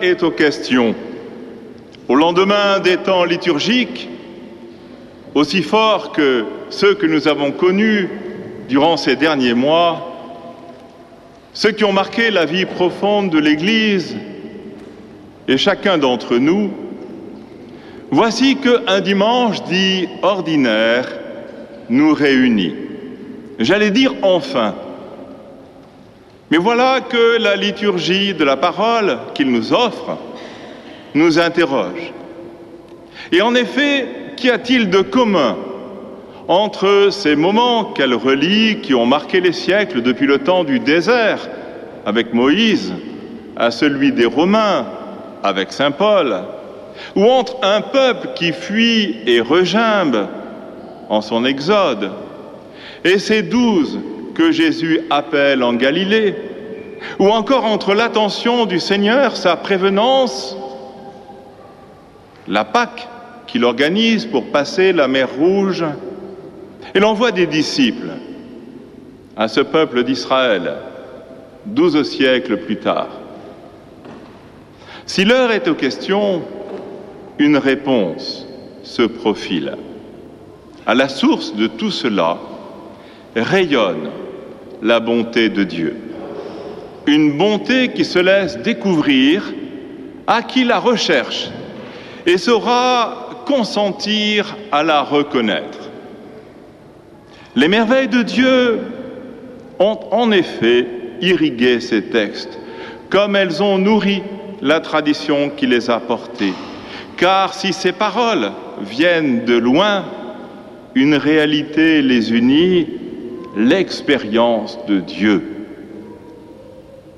est aux questions. Au lendemain des temps liturgiques, aussi forts que ceux que nous avons connus durant ces derniers mois, ceux qui ont marqué la vie profonde de l'Église et chacun d'entre nous, voici qu'un dimanche dit ordinaire nous réunit. J'allais dire enfin. Mais voilà que la liturgie de la parole qu'il nous offre nous interroge. Et en effet, qu'y a-t-il de commun entre ces moments qu'elle relie, qui ont marqué les siècles depuis le temps du désert, avec Moïse, à celui des Romains, avec Saint Paul, ou entre un peuple qui fuit et regimbe en son exode, et ces douze que Jésus appelle en Galilée, ou encore entre l'attention du Seigneur, sa prévenance, la Pâque qu'il organise pour passer la mer Rouge, et l'envoi des disciples à ce peuple d'Israël, douze siècles plus tard. Si l'heure est aux questions, une réponse se profile. À la source de tout cela rayonne la bonté de Dieu. Une bonté qui se laisse découvrir à qui la recherche et saura consentir à la reconnaître. Les merveilles de Dieu ont en effet irrigué ces textes, comme elles ont nourri la tradition qui les a portés. Car si ces paroles viennent de loin, une réalité les unit, l'expérience de Dieu.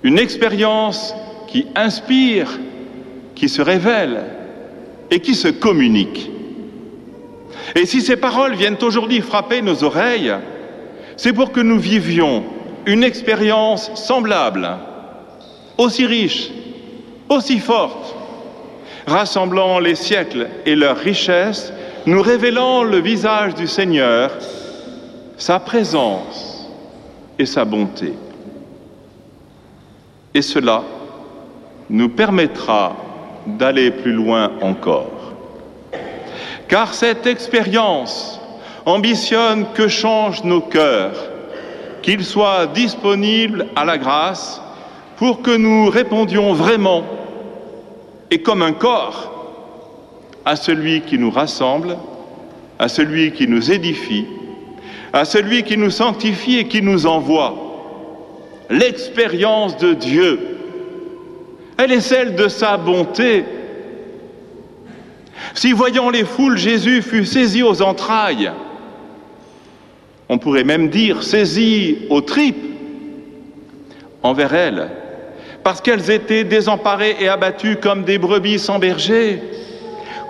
Une expérience qui inspire, qui se révèle et qui se communique. Et si ces paroles viennent aujourd'hui frapper nos oreilles, c'est pour que nous vivions une expérience semblable, aussi riche, aussi forte, rassemblant les siècles et leurs richesses, nous révélant le visage du Seigneur, sa présence et sa bonté. Et cela nous permettra d'aller plus loin encore car cette expérience ambitionne que changent nos cœurs, qu'ils soient disponibles à la grâce pour que nous répondions vraiment et comme un corps à celui qui nous rassemble, à celui qui nous édifie, à celui qui nous sanctifie et qui nous envoie. L'expérience de Dieu, elle est celle de sa bonté, si voyant les foules, Jésus fut saisi aux entrailles, on pourrait même dire saisi aux tripes envers elles, parce qu'elles étaient désemparées et abattues comme des brebis sans berger.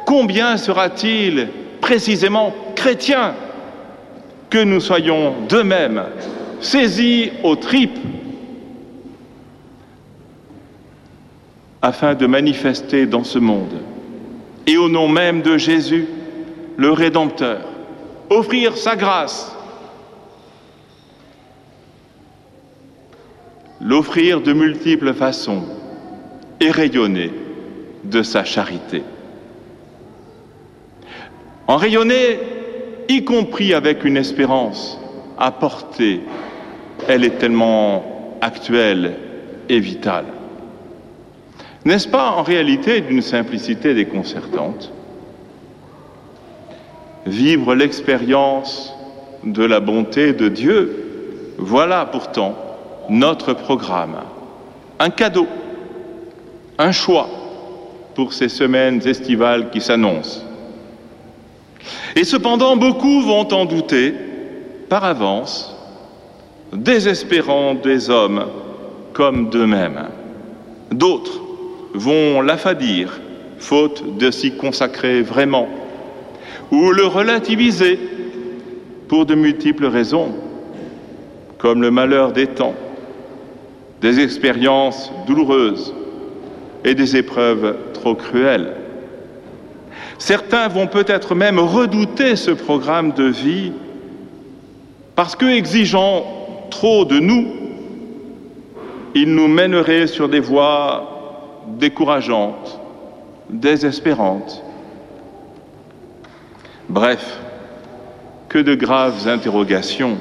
Combien sera-t-il précisément chrétien que nous soyons d'eux-mêmes saisis aux tripes afin de manifester dans ce monde et au nom même de Jésus, le Rédempteur, offrir sa grâce, l'offrir de multiples façons et rayonner de sa charité. En rayonner, y compris avec une espérance à portée, elle est tellement actuelle et vitale. N'est-ce pas en réalité d'une simplicité déconcertante Vivre l'expérience de la bonté de Dieu, voilà pourtant notre programme. Un cadeau, un choix pour ces semaines estivales qui s'annoncent. Et cependant, beaucoup vont en douter par avance, désespérant des hommes comme d'eux-mêmes. D'autres vont l'affadir, faute de s'y consacrer vraiment, ou le relativiser pour de multiples raisons, comme le malheur des temps, des expériences douloureuses et des épreuves trop cruelles. Certains vont peut-être même redouter ce programme de vie parce que, exigeant trop de nous, il nous mènerait sur des voies décourageantes, désespérantes. Bref, que de graves interrogations.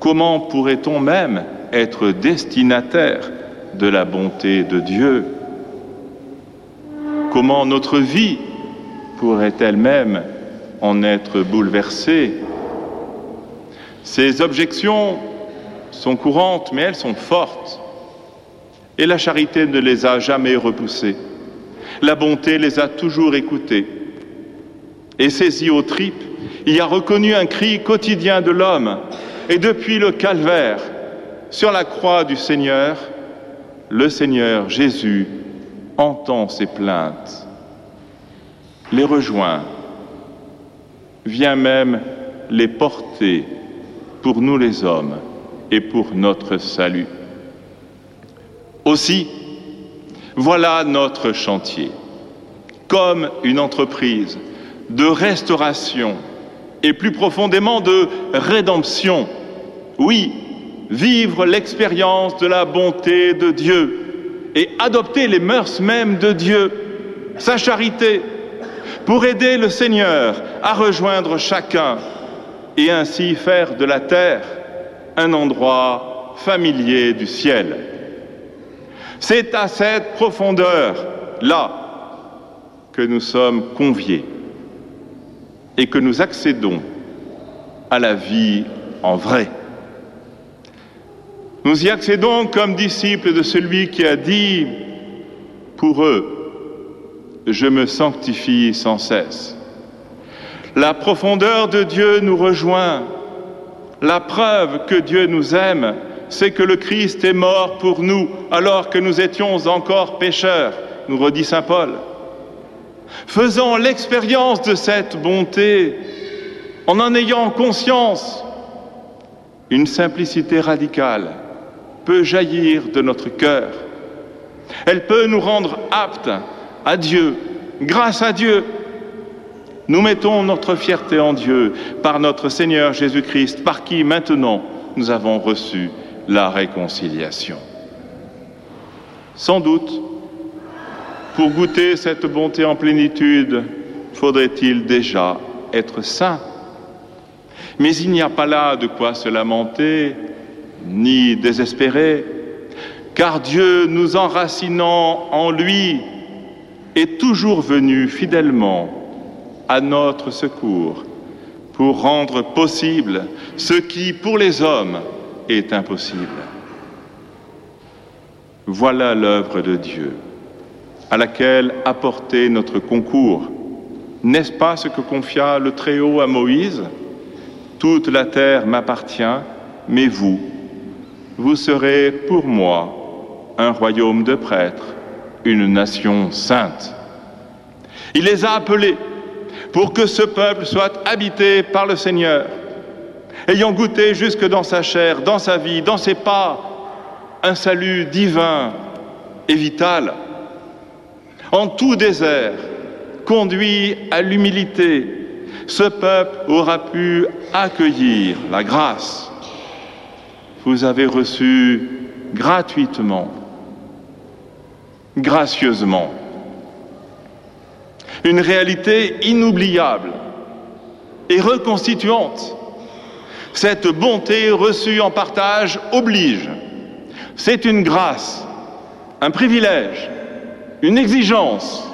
Comment pourrait-on même être destinataire de la bonté de Dieu? Comment notre vie pourrait elle-même en être bouleversée Ces objections sont courantes, mais elles sont fortes. Et la charité ne les a jamais repoussées. La bonté les a toujours écoutées. Et saisie aux tripes, il a reconnu un cri quotidien de l'homme. Et depuis le calvaire, sur la croix du Seigneur, le Seigneur Jésus entend ses plaintes, les rejoint, vient même les porter pour nous les hommes et pour notre salut. Aussi, voilà notre chantier, comme une entreprise de restauration et plus profondément de rédemption. Oui, vivre l'expérience de la bonté de Dieu et adopter les mœurs mêmes de Dieu, sa charité, pour aider le Seigneur à rejoindre chacun et ainsi faire de la terre un endroit familier du ciel. C'est à cette profondeur-là que nous sommes conviés et que nous accédons à la vie en vrai. Nous y accédons comme disciples de celui qui a dit, pour eux, je me sanctifie sans cesse. La profondeur de Dieu nous rejoint. La preuve que Dieu nous aime, c'est que le Christ est mort pour nous alors que nous étions encore pécheurs, nous redit Saint Paul. Faisons l'expérience de cette bonté en en ayant conscience. Une simplicité radicale peut jaillir de notre cœur. Elle peut nous rendre aptes à Dieu, grâce à Dieu. Nous mettons notre fierté en Dieu par notre Seigneur Jésus-Christ, par qui maintenant nous avons reçu la réconciliation. Sans doute, pour goûter cette bonté en plénitude, faudrait-il déjà être saint. Mais il n'y a pas là de quoi se lamenter, ni désespérer, car Dieu, nous enracinant en lui, est toujours venu fidèlement à notre secours pour rendre possible ce qui, pour les hommes, est impossible. Voilà l'œuvre de Dieu à laquelle apporter notre concours. N'est-ce pas ce que confia le Très-Haut à Moïse? Toute la terre m'appartient, mais vous, vous serez pour moi un royaume de prêtres, une nation sainte. Il les a appelés pour que ce peuple soit habité par le Seigneur, ayant goûté jusque dans sa chair, dans sa vie, dans ses pas, un salut divin et vital en tout désert, conduit à l'humilité, ce peuple aura pu accueillir la grâce. Vous avez reçu gratuitement, gracieusement, une réalité inoubliable et reconstituante. Cette bonté reçue en partage oblige. C'est une grâce, un privilège une exigence,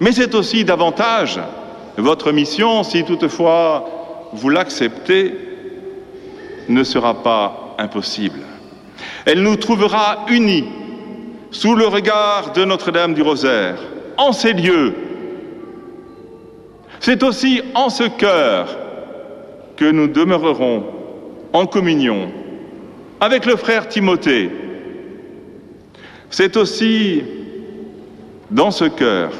mais c'est aussi davantage votre mission, si toutefois vous l'acceptez, ne sera pas impossible. Elle nous trouvera unis sous le regard de Notre-Dame du Rosaire, en ces lieux. C'est aussi en ce cœur que nous demeurerons en communion avec le frère Timothée. C'est aussi dans ce cœur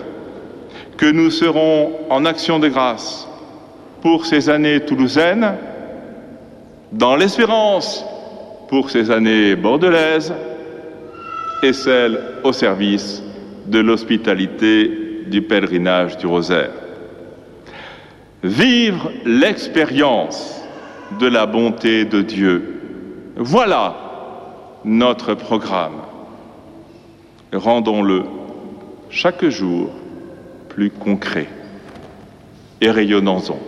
que nous serons en action de grâce pour ces années toulousaines, dans l'espérance pour ces années bordelaises et celles au service de l'hospitalité du pèlerinage du rosaire. Vivre l'expérience de la bonté de Dieu, voilà notre programme. Rendons-le chaque jour plus concret et rayonnons-en.